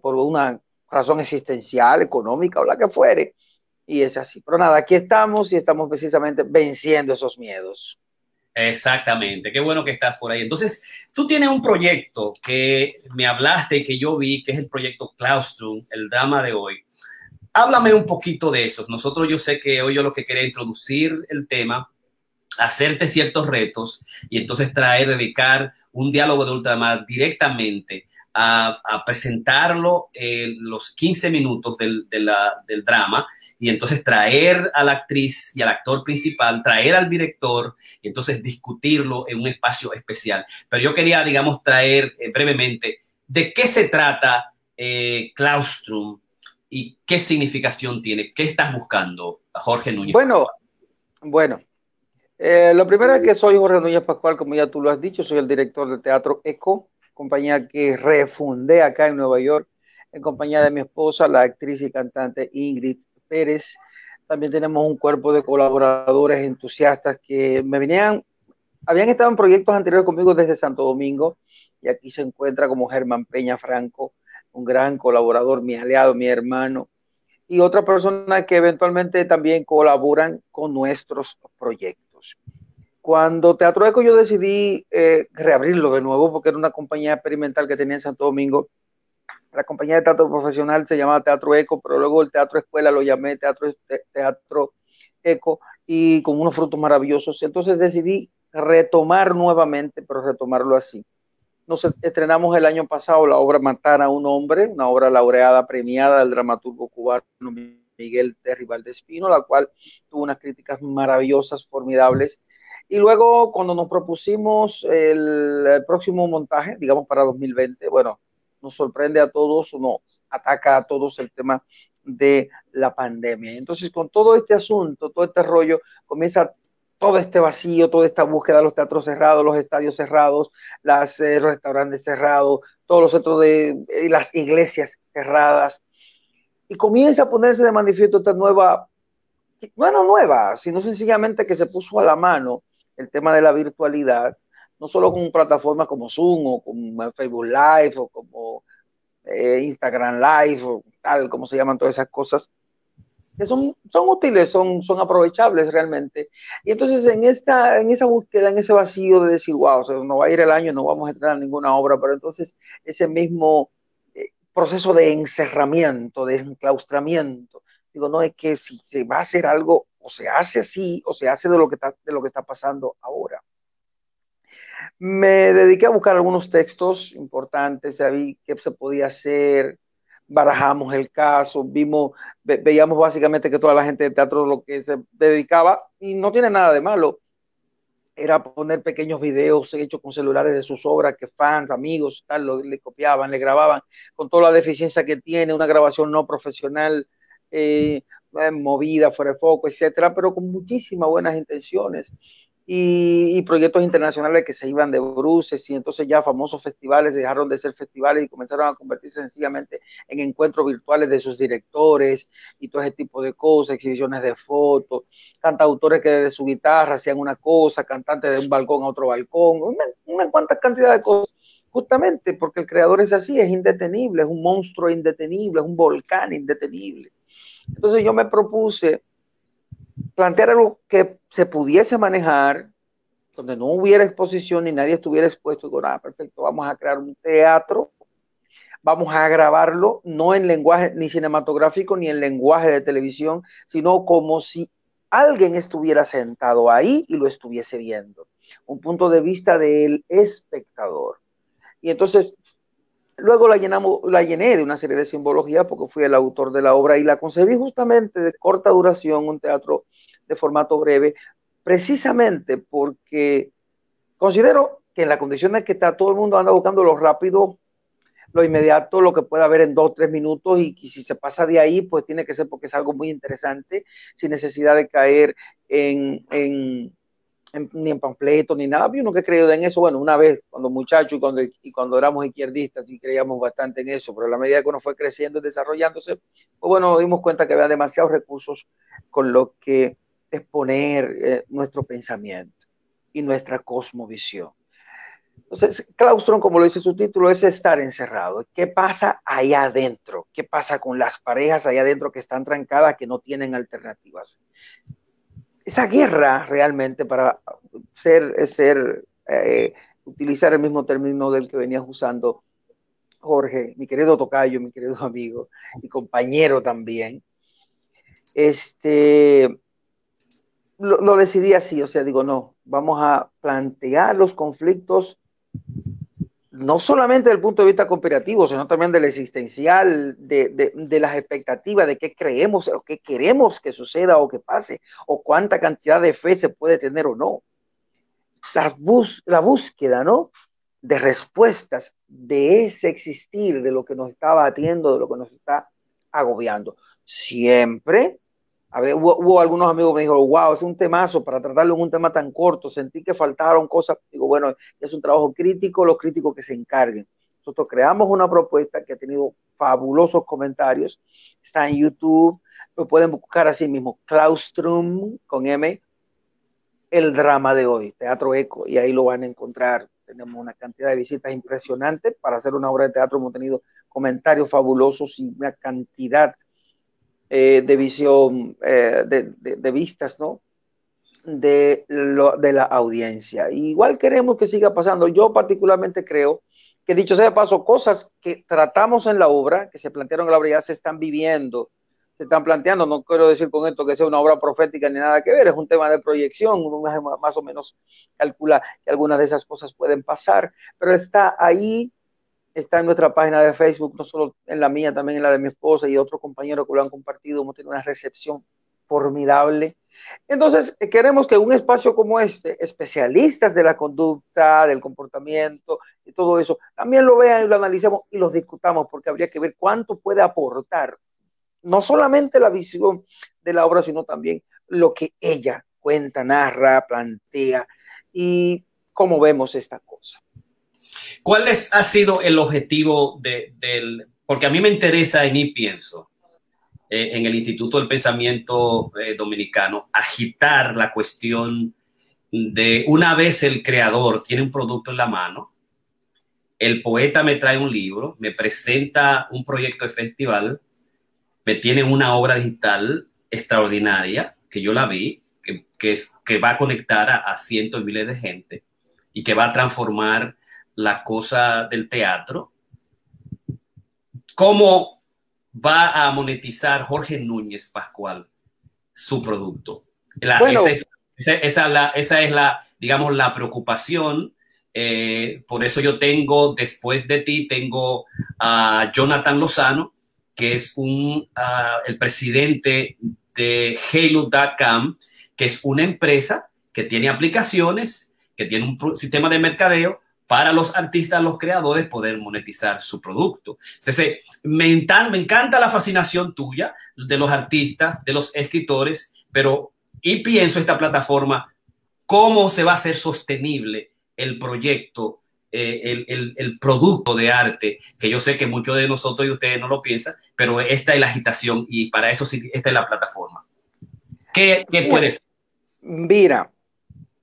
por una razón existencial, económica o la que fuere. Y es así. Pero nada, aquí estamos y estamos precisamente venciendo esos miedos. Exactamente, qué bueno que estás por ahí. Entonces, tú tienes un proyecto que me hablaste y que yo vi, que es el proyecto Claustrum, el drama de hoy. Háblame un poquito de eso. Nosotros yo sé que hoy yo lo que quería introducir el tema, hacerte ciertos retos y entonces traer, dedicar un diálogo de ultramar directamente a, presentarlo en los 15 minutos del drama y entonces traer a la actriz y al actor principal, traer al director y entonces discutirlo en un espacio especial. Pero yo quería, digamos, traer eh, brevemente de qué se trata eh, Claustrum y qué significación tiene, qué estás buscando, Jorge Núñez. Bueno, bueno. Eh, lo primero es que soy Jorge Núñez Pascual, como ya tú lo has dicho, soy el director del Teatro ECO, compañía que refundé acá en Nueva York, en compañía de mi esposa, la actriz y cantante Ingrid Pérez. También tenemos un cuerpo de colaboradores entusiastas que me venían, habían estado en proyectos anteriores conmigo desde Santo Domingo y aquí se encuentra como Germán Peña Franco, un gran colaborador, mi aliado, mi hermano, y otra persona que eventualmente también colaboran con nuestros proyectos. Cuando Teatro Eco yo decidí eh, reabrirlo de nuevo porque era una compañía experimental que tenía en Santo Domingo, la compañía de teatro profesional se llamaba Teatro Eco, pero luego el Teatro Escuela lo llamé Teatro, teatro Eco y con unos frutos maravillosos. Entonces decidí retomar nuevamente, pero retomarlo así. Nos estrenamos el año pasado la obra Matar a un hombre, una obra laureada, premiada del dramaturgo cubano Miguel Terry Valdespino, la cual tuvo unas críticas maravillosas, formidables. Y luego, cuando nos propusimos el próximo montaje, digamos para 2020, bueno, nos sorprende a todos, nos ataca a todos el tema de la pandemia. Entonces, con todo este asunto, todo este rollo, comienza todo este vacío, toda esta búsqueda, los teatros cerrados, los estadios cerrados, eh, los restaurantes cerrados, todos los centros de eh, las iglesias cerradas. Y comienza a ponerse de manifiesto esta nueva, bueno, nueva, sino sencillamente que se puso a la mano el tema de la virtualidad no solo con plataformas como Zoom o como Facebook Live o como eh, Instagram Live o tal, como se llaman todas esas cosas, que son, son útiles, son, son aprovechables realmente. Y entonces en, esta, en esa búsqueda, en ese vacío de decir, wow, o sea, no va a ir el año, no vamos a entrar en ninguna obra, pero entonces ese mismo eh, proceso de encerramiento, de enclaustramiento, digo, no es que si se va a hacer algo, o se hace así, o se hace de lo que está, de lo que está pasando ahora. Me dediqué a buscar algunos textos importantes, vi qué se podía hacer, barajamos el caso, vimos, veíamos básicamente que toda la gente de teatro lo que se dedicaba, y no tiene nada de malo, era poner pequeños videos hechos con celulares de sus obras que fans, amigos, tal, lo, le copiaban, le grababan, con toda la deficiencia que tiene, una grabación no profesional, eh, movida, fuera de foco, etcétera, pero con muchísimas buenas intenciones y, proyectos internacionales que se iban de bruces y entonces ya famosos festivales dejaron de ser festivales y comenzaron a convertirse sencillamente en encuentros virtuales de sus directores y todo ese tipo de cosas, exhibiciones de fotos, cantautores que desde su guitarra hacían una cosa, cantantes de un balcón a otro balcón, una, una cuanta cantidad de cosas justamente porque el creador es así, es indetenible, es un monstruo indetenible, es un volcán indetenible. Entonces yo me propuse plantear algo que se pudiese manejar, donde no hubiera exposición ni nadie estuviera expuesto. Digo, nada, perfecto, vamos a crear un teatro, vamos a grabarlo, no en lenguaje ni cinematográfico ni en lenguaje de televisión, sino como si alguien estuviera sentado ahí y lo estuviese viendo. Un punto de vista del espectador. Y entonces Luego la, llenamos, la llené de una serie de simbología porque fui el autor de la obra y la concebí justamente de corta duración, un teatro de formato breve, precisamente porque considero que en la condición de que está todo el mundo anda buscando lo rápido, lo inmediato, lo que pueda haber en dos, tres minutos y, si se pasa de ahí, pues tiene que ser porque es algo muy interesante, sin necesidad de caer en, ni en panfletos, ni nada. Había uno que creyó en eso, bueno, una vez cuando muchacho y cuando, y cuando éramos izquierdistas, sí creíamos bastante en eso, pero a la medida que uno fue creciendo y desarrollándose, pues bueno, nos dimos cuenta que había demasiados recursos con los que exponer eh, nuestro pensamiento y nuestra cosmovisión. Entonces, claustro, como lo dice su título, es estar encerrado. ¿Qué pasa allá adentro? ¿Qué pasa con las parejas allá adentro que están trancadas, que no tienen alternativas? esa guerra realmente para ser, ser eh, utilizar el mismo término del que venías usando Jorge, mi querido Tocayo, mi querido *laughs* amigo y compañero también, este, lo, lo, decidí así, o sea, digo, no, vamos a plantear los conflictos no solamente desde el punto de vista cooperativo, sino también del existencial, de, de, las expectativas, de qué creemos o qué queremos que suceda o que pase, o cuánta cantidad de fe se puede tener o no. La, bus, la búsqueda, ¿no? De respuestas de ese existir, de lo que nos está batiendo, de lo que nos está agobiando. Siempre a ver, hubo, algunos amigos que me dijeron, wow, es un temazo para tratarlo en un tema tan corto. Sentí que faltaron cosas. Digo, bueno, es un trabajo crítico, los críticos que se encarguen. Nosotros creamos una propuesta que ha tenido fabulosos comentarios. Está en YouTube. Lo pueden buscar así mismo, Claustrum con M, el drama de hoy, Teatro Eco, y ahí lo van a encontrar. Tenemos una cantidad de visitas impresionantes para hacer una obra de teatro. Hemos tenido comentarios fabulosos y una cantidad eh, de visión, eh, de, vistas, ¿no? De, lo, de la audiencia. igual queremos que siga pasando. Yo particularmente creo que dicho sea de paso, cosas que tratamos en la obra, que se plantearon en la obra, ya se están viviendo, se están planteando. No quiero decir con esto que sea una obra profética ni nada que ver, es un tema de proyección, uno más o menos calcula que algunas de esas cosas pueden pasar, pero está ahí está en nuestra página de Facebook, no solo en la mía, también en la de mi esposa y otros compañeros que lo han compartido. Hemos tenido una recepción formidable. Entonces, eh, queremos que un espacio como este, especialistas de la conducta, del comportamiento y todo eso, también lo vean y lo analicemos y los discutamos, porque habría que ver cuánto puede aportar, no solamente la visión de la obra, sino también lo que ella cuenta, narra, plantea y cómo vemos esta cosa. ¿Cuál es, ha sido el objetivo de, del... Porque a mí me interesa en y pienso, eh, en el Instituto del Pensamiento eh, Dominicano, agitar la cuestión de una vez el creador tiene un producto en la mano, el poeta me trae un libro, me presenta un proyecto de festival, me tiene una obra digital extraordinaria, que yo la vi, que, es, que va a conectar a, a cientos de miles de gente y que va a transformar la cosa del teatro. ¿Cómo va a monetizar Jorge Núñez Pascual su producto? esa, es, la, digamos, la preocupación. Eh, por eso yo tengo, después de ti, tengo a Jonathan Lozano, que es un, el presidente de Halo.com, que es una empresa que tiene aplicaciones, que tiene un sistema de mercadeo para los artistas, los creadores, poder monetizar su producto. Entonces, me, me encanta la fascinación tuya de los artistas, de los escritores, pero y pienso esta plataforma, cómo se va a hacer sostenible el proyecto, eh, el, producto de arte, que yo sé que muchos de nosotros y ustedes no lo piensan, pero esta es la agitación y para eso sí, esta es la plataforma. ¿Qué, qué puede ser? Mira,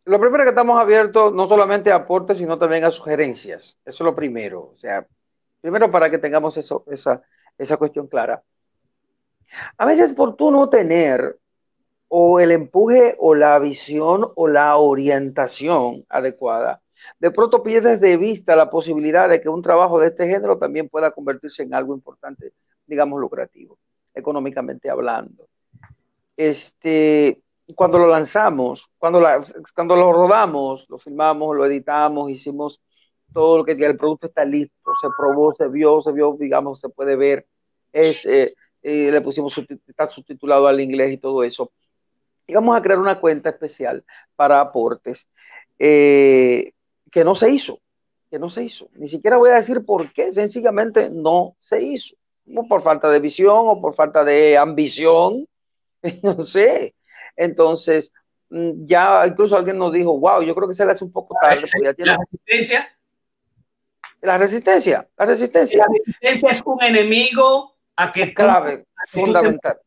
lo primero que estamos abiertos no solamente a aportes, sino también a sugerencias. Eso es lo primero. O sea, primero para que tengamos eso, esa, esa cuestión clara. A veces por tú no tener o el empuje o la visión o la orientación adecuada, de pronto pierdes de vista la posibilidad de que un trabajo de este género también pueda convertirse en algo importante, digamos, lucrativo, económicamente hablando. Este, cuando lo lanzamos, cuando, cuando lo rodamos, lo filmamos, lo editamos, hicimos todo lo que el producto está listo, se probó, se vio, se vio, digamos, se puede ver, es, eh, eh, le pusimos, está subtitulado al inglés y todo eso. Y vamos a crear una cuenta especial para aportes eh, que no se hizo, que no se hizo. Ni siquiera voy a decir por qué, sencillamente no se hizo. O por falta de visión o por falta de ambición, *laughs* no sé. Entonces, mm, ya incluso alguien nos dijo, wow, yo creo que se le hace un poco tarde. ya tiene... La resistencia. La resistencia, la resistencia. La resistencia es un enemigo a que... Clave, fundamental.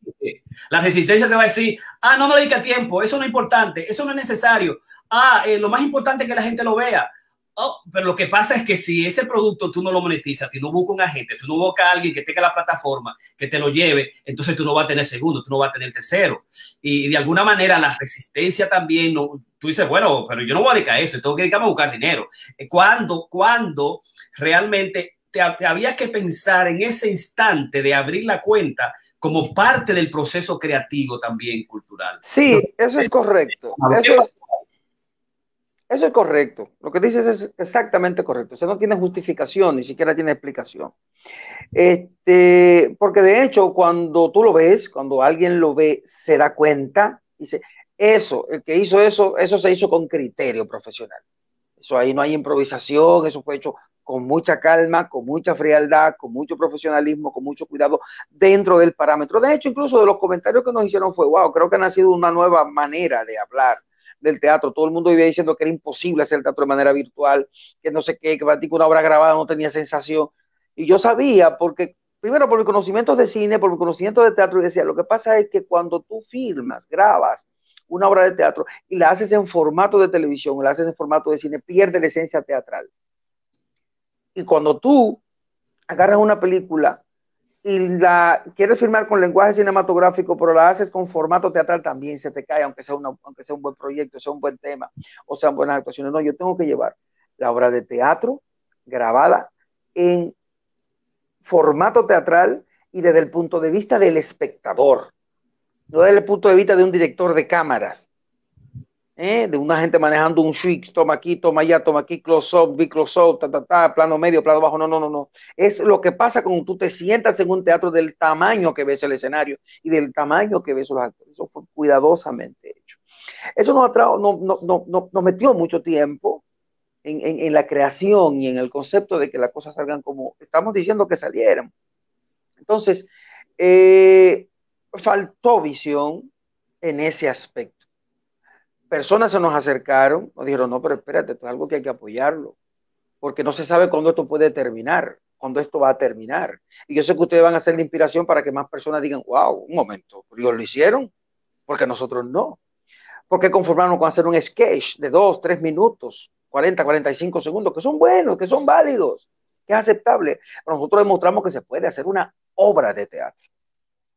La resistencia se va a decir, ah, no me dedica tiempo, eso no es importante, eso no es necesario. Ah, eh, lo más importante es que la gente lo vea. Oh, pero lo que pasa es que si ese producto tú no lo monetizas, si no buscas un agente, si no buscas a alguien que tenga la plataforma, que te lo lleve, entonces tú no vas a tener segundo, tú no vas a tener tercero. Y de alguna manera la resistencia también, no, tú dices, bueno, pero yo no voy a dedicar a eso, tengo que dedicarme a buscar dinero. Eh, cuando, cuando realmente te, había que pensar en ese instante de abrir la cuenta como parte del proceso creativo también cultural. Sí, eso es correcto. Eso es, eso es correcto. Lo que dices es exactamente correcto. Eso no tiene justificación, ni siquiera tiene explicación. Este, porque de hecho, cuando tú lo ves, cuando alguien lo ve, se da cuenta, dice, eso, el que hizo eso, eso se hizo con criterio profesional. Eso ahí no hay improvisación, eso fue hecho con mucha calma, con mucha frialdad, con mucho profesionalismo, con mucho cuidado dentro del parámetro. De hecho, incluso de los comentarios que nos hicieron fue, wow, creo que ha nacido una nueva manera de hablar del teatro. Todo el mundo vivía diciendo que era imposible hacer teatro de manera virtual, que no sé qué, que para una obra grabada no tenía sensación. Y yo sabía, porque primero por mi conocimiento de cine, por mi conocimiento de teatro, y decía, lo que pasa es que cuando tú filmas, grabas una obra de teatro y la haces en formato de televisión, la haces en formato de cine, pierde la esencia teatral. Y cuando tú agarras una película y la quieres filmar con lenguaje cinematográfico, pero la haces con formato teatral, también se te cae, aunque sea, aunque sea un buen proyecto, sea un buen tema, o sean buenas actuaciones. No, yo tengo que llevar la obra de teatro grabada en formato teatral y desde el punto de vista del espectador, no desde el punto de vista de un director de cámaras. ¿Eh? de una gente manejando un switch, toma aquí, toma allá, toma aquí, close up, big close up, ta, ta, ta, plano medio, plano bajo, no, no, no, no. Es lo que pasa cuando tú te sientas en un teatro del tamaño que ves el escenario y del tamaño que ves los actores. Eso fue cuidadosamente hecho. Eso nos, no, no, no, nos metió mucho tiempo en, en, en, la creación y en el concepto de que las cosas salgan como estamos diciendo que salieran. Entonces, eh, faltó visión en ese aspecto personas se nos acercaron, nos dijeron, no, pero espérate, esto es algo que hay que apoyarlo, porque no se sabe cuándo esto puede terminar, cuándo esto va a terminar. Y yo sé que ustedes van a hacer la inspiración para que más personas digan, wow, un momento, ellos lo hicieron, porque nosotros no. Porque conformarnos con hacer un sketch de dos, tres minutos, 40, 45 segundos, que son buenos, que son válidos, que es aceptable. Pero nosotros demostramos que se puede hacer una obra de teatro.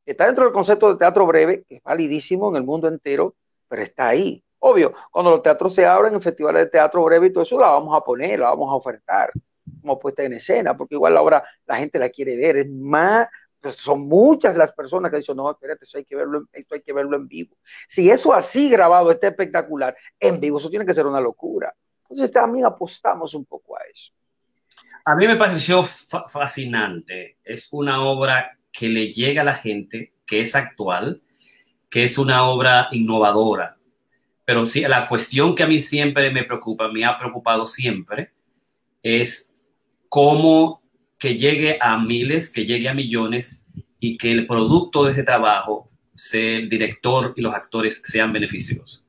Está dentro del concepto de teatro breve, que es validísimo en el mundo entero, pero está ahí. Obvio, cuando los teatros se abren, en festivales de teatro breve y todo eso, la vamos a poner, la vamos a ofertar como puesta en escena, porque igual la obra la gente la quiere ver, es más, pues son muchas las personas que dicen, no, espérate, eso hay que verlo, esto hay que verlo en vivo. Si eso así grabado está espectacular, en vivo, eso tiene que ser una locura. Entonces también apostamos un poco a eso. A mí me pareció fascinante. Es una obra que le llega a la gente, que es actual, que es una obra innovadora, pero sí, la cuestión que a mí siempre me preocupa, me ha preocupado siempre, es cómo que llegue a miles, que llegue a millones y que el producto de ese trabajo, sea el director y los actores sean beneficiosos.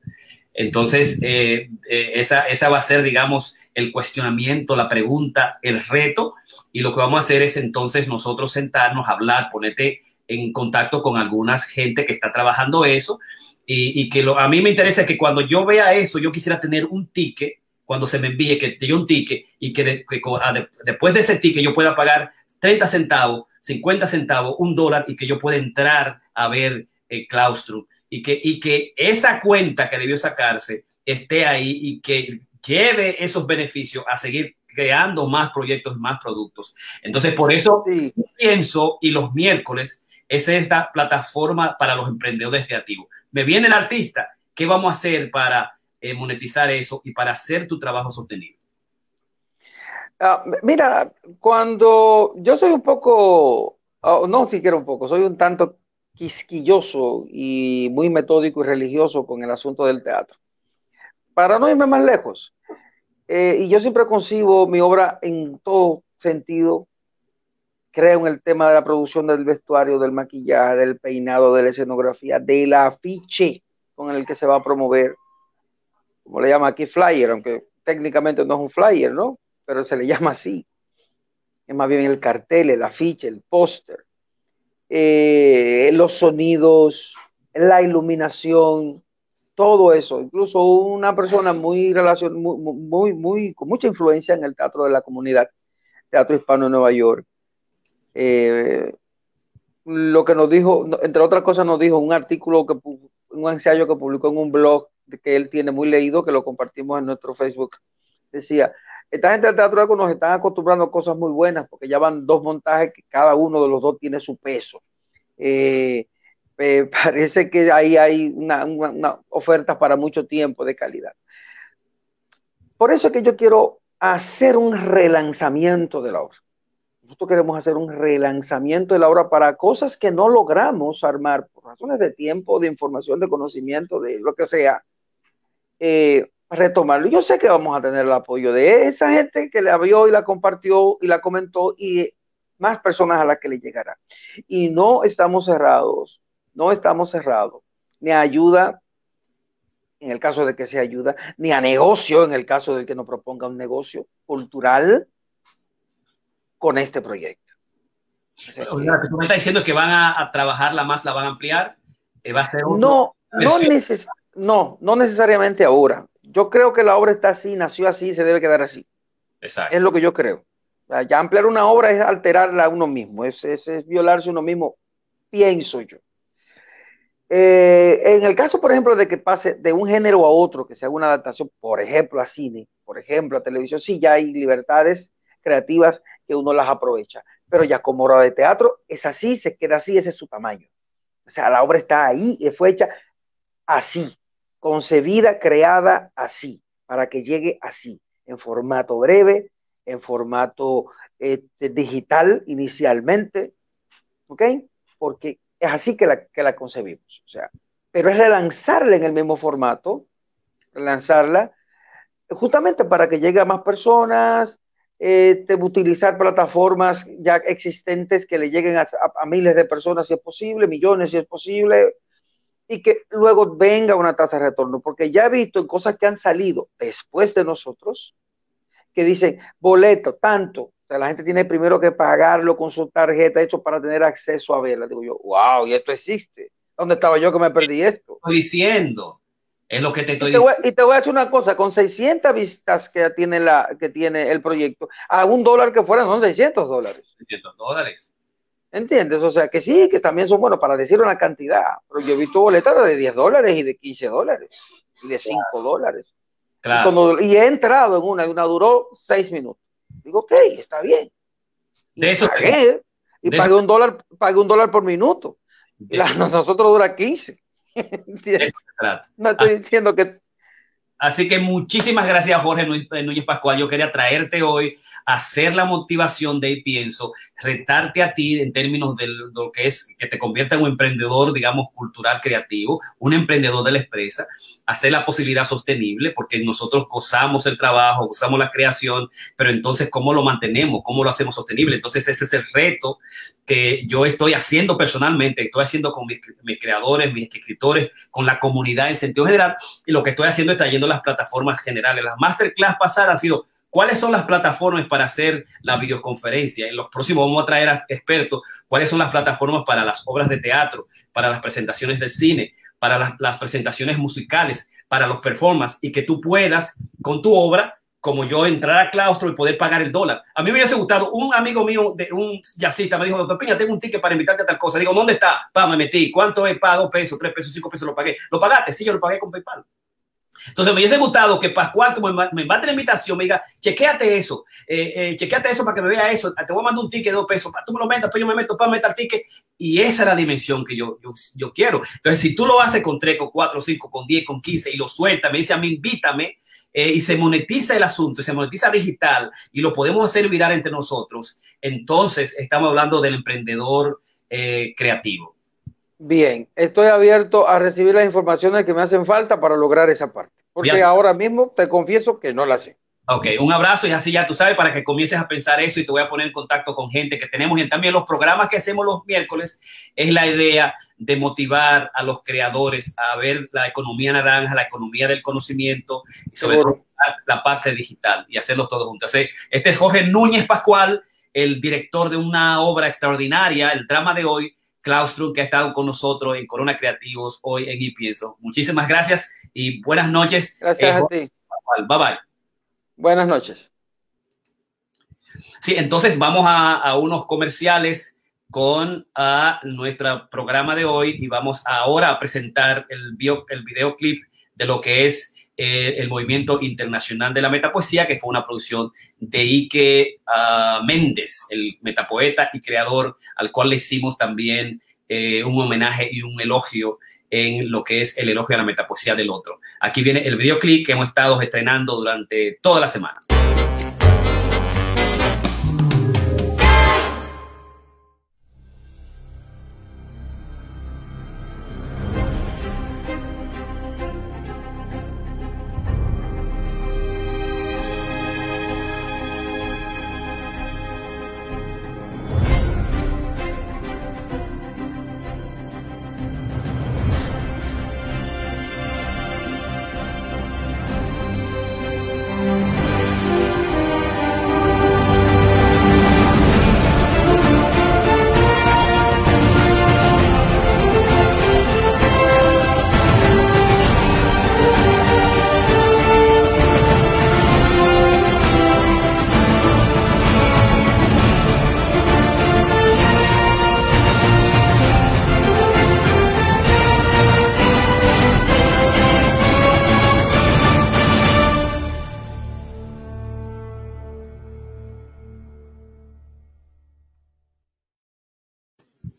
Entonces, eh, eh, esa, esa va a ser, digamos, el cuestionamiento, la pregunta, el reto. Y lo que vamos a hacer es entonces nosotros sentarnos, hablar, ponerte en contacto con algunas gente que está trabajando eso y, que lo, a mí me interesa que cuando yo vea eso, yo quisiera tener un ticket, cuando se me envíe que te un ticket y que, después de ese ticket yo pueda pagar 30 centavos, 50 centavos, un dólar y que yo pueda entrar a ver el claustro. Y que, y que esa cuenta que debió sacarse esté ahí y que lleve esos beneficios a seguir creando más proyectos y más productos. Entonces, por eso pienso y los miércoles es esta plataforma para los emprendedores creativos me viene el artista, ¿qué vamos a hacer para eh, monetizar eso y para hacer tu trabajo sostenible? Ah, mira, cuando yo soy un poco, oh, no siquiera un poco, soy un tanto quisquilloso y muy metódico y religioso con el asunto del teatro. Para no irme más lejos, eh, y yo siempre concibo mi obra en todo sentido creo en el tema de la producción del vestuario, del maquillaje, del peinado, de la escenografía, del afiche con el que se va a promover, como le llama aquí flyer, aunque técnicamente no es un flyer, ¿no? Pero se le *laughs* llama así. Es más bien el cartel, el afiche, el póster, eh, los sonidos, la iluminación, todo eso. Incluso una persona muy, relacion, muy, muy, muy, con mucha influencia en el teatro de la comunidad, Teatro Hispano de Nueva York. Eh, lo que nos dijo, entre otras cosas, nos dijo un artículo, que un ensayo que publicó en un blog que él tiene muy leído, que lo compartimos en nuestro Facebook. Decía, esta gente del teatro nos están acostumbrando a cosas muy buenas, porque ya van dos montajes que cada uno de los dos tiene su peso. Eh, eh, *laughs* parece que ahí hay una, una, oferta para mucho tiempo de calidad. Por eso es que yo quiero hacer un relanzamiento de la obra. Nosotros queremos hacer un relanzamiento de la obra para cosas que no logramos armar por razones de tiempo, de información, de conocimiento, de lo que sea. Eh, retomarlo. Yo sé que vamos a tener el apoyo de esa gente que la vio y la compartió y la comentó y más personas a las que le llegará. Y no estamos cerrados, no estamos cerrados, ni a ayuda en el caso de que sea ayuda, ni a negocio en el caso de que nos proponga un negocio cultural con este proyecto. tú me estás diciendo que van a, trabajarla más, la van a ampliar. Eh, va a ser no, no, no, no necesariamente ahora yo creo que la obra está así, nació así, se debe quedar así. Exacto. Es lo que yo creo. Ya ampliar una obra es alterarla a uno mismo, es, es, violarse uno mismo, pienso yo. Eh, en el caso, por ejemplo, de que pase de un género a otro, que se haga una adaptación, por ejemplo, a cine, por ejemplo, a televisión, sí, ya hay libertades creativas que uno las aprovecha. Pero ya como obra de teatro, es así, se queda así, ese es su tamaño. O sea, la obra está ahí, fue hecha así concebida, creada así, para que llegue así, en formato breve, en formato este, digital inicialmente, ¿ok? Porque es así que la, que la concebimos, o sea, pero es relanzarla en el mismo formato, relanzarla justamente para que llegue a más personas, este, utilizar plataformas ya existentes que le lleguen a, miles de personas si es posible, millones si es posible, y que luego venga una tasa de retorno, porque ya he visto en cosas que han salido después de nosotros, que dicen boleto, tanto, o sea, la gente tiene primero que pagarlo con su tarjeta hecho para tener acceso a verla. Digo yo, wow, y esto existe. ¿Dónde estaba yo que me perdí esto? Estoy diciendo. Es lo que te estoy diciendo. y te voy a decir una cosa, con 600 vistas que tiene, la, que tiene el proyecto, a un dólar que fuera son 600 dólares. 600 dólares. ¿Entiendes? O sea, que sí, que también son buenos para decir una cantidad. Pero yo he visto boletas de 10 dólares y de 15 dólares y de 5 dólares. Claro. Y, he entrado en una y una duró 6 minutos. Digo, ok, está bien. Y de eso pagué, y pagué un dólar, pagué un dólar por minuto. Y *laughs* nosotros dura 15. *laughs* No estoy ah. diciendo que Así que muchísimas gracias, Jorge Núñez Pascual. Yo quería traerte hoy hacer la motivación de Pienso, retarte a ti en términos de lo que es que te convierta en un emprendedor, digamos, cultural creativo, un emprendedor de la empresa, hacer la posibilidad sostenible, porque nosotros gozamos el trabajo, gozamos la creación, pero entonces, ¿cómo lo mantenemos? ¿Cómo lo hacemos sostenible? Entonces, ese es el reto que yo estoy haciendo personalmente, estoy haciendo con mis, creadores, mis escritores, con la comunidad en sentido general, y lo que estoy haciendo es trayendo las plataformas generales. Las masterclass pasadas han sido cuáles son las plataformas para hacer la videoconferencia. En los próximos vamos a traer a expertos cuáles son las plataformas para las obras de teatro, para las presentaciones del cine, para las, las presentaciones musicales, para los performances, y que tú puedas con tu obra como yo entrar a claustro y poder pagar el dólar. A mí me hubiese gustado, un amigo mío, de un jazzista, me dijo, doctor Peña, tengo un ticket para invitarte a tal cosa. Digo, ¿dónde está? Pa, me metí. ¿Cuánto es? Pa, dos pesos, tres pesos, cinco pesos, lo pagué. ¿Lo pagaste? Sí, yo lo pagué con PayPal. Entonces me hubiese gustado que Pascual, como me mate la invitación, me diga, chequéate eso, eh, eh, chequéate eso para que me vea eso, te voy a mandar un ticket de dos pesos, tú me lo metas, pues yo me meto para meter el ticket, y esa es la dimensión que yo, yo, quiero. Entonces, si tú lo haces con tres, con cuatro, cinco, con diez, con quince, y lo sueltas, me dice a mí, invítame, eh, y se monetiza el asunto, se monetiza digital y lo podemos hacer virar entre nosotros, entonces estamos hablando del emprendedor eh, creativo. Bien, estoy abierto a recibir las informaciones que me hacen falta para lograr esa parte, porque ahora mismo te confieso que no la sé. Ok, un abrazo y así ya tú sabes para que comiences a pensar eso y te voy a poner en contacto con gente que tenemos y también los programas que hacemos los miércoles es la idea de motivar a los creadores a ver la economía naranja, la economía del conocimiento y sobre todo la parte digital y hacerlos todos juntos. Este es Jorge Núñez Pascual, el director de una obra extraordinaria, el drama de hoy, Claustrum, que ha estado con nosotros en Corona Creativos hoy en Y Pienso. Muchísimas gracias y buenas noches. Gracias eh, a ti. Bye bye. Buenas noches. Sí, entonces vamos a, unos comerciales con a nuestro programa de hoy y vamos ahora a presentar el, bio, el videoclip de lo que es eh, el Movimiento Internacional de la Metapoesía, que fue una producción de Ike uh, Méndez, el metapoeta y creador, al cual le hicimos también eh, un homenaje y un elogio en lo que es el elogio a la metapoesía del otro. Aquí viene el videoclip que hemos estado estrenando durante toda la semana.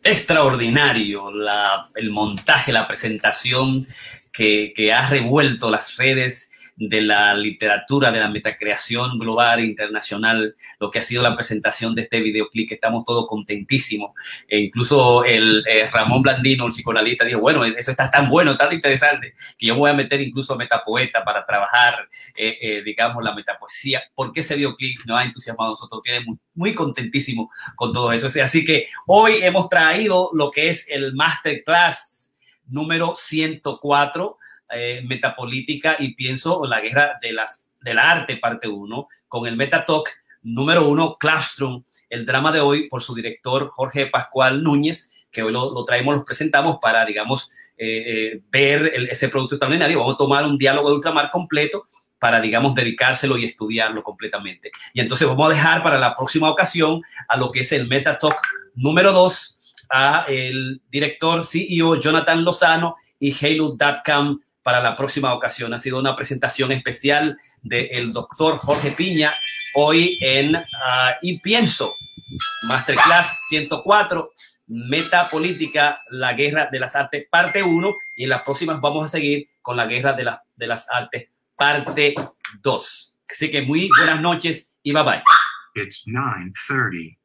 Extraordinario la, el montaje, la presentación que, que, ha revuelto las redes de la literatura, de la metacreación global e internacional, lo que ha sido la presentación de este videoclip, estamos todos contentísimos. E incluso el eh, Ramón Blandino, el psicoanalista, dijo, bueno, eso está tan bueno, tan interesante, que yo voy a meter incluso a Metapoeta para trabajar, eh, eh, digamos, la metapoesía. porque ese videoclip nos ha entusiasmado a nosotros? Tiene muy, muy contentísimo con todo eso. Así que hoy hemos traído lo que es el masterclass número 104 eh, metapolítica y pienso en la guerra de las, del arte, parte 1, con el Metatalk número 1, Classroom, el drama de hoy por su director Jorge Pascual Núñez, que hoy lo, traemos, lo presentamos para, digamos, eh, eh, ver ese producto extraordinario. Vamos a tomar un diálogo de ultramar completo para, digamos, dedicárselo y estudiarlo completamente. Y entonces vamos a dejar para la próxima ocasión a lo que es el Metatalk número 2, a el director CEO Jonathan Lozano y Halo.com para la próxima ocasión. Ha sido una presentación especial del doctor Jorge Piña hoy en ah, Y Pienso, Masterclass 104, Metapolítica, la guerra de las artes, parte 1, y en las próximas vamos a seguir con la guerra de, de las artes, parte 2. Así que muy buenas noches y bye bye. It's 9:30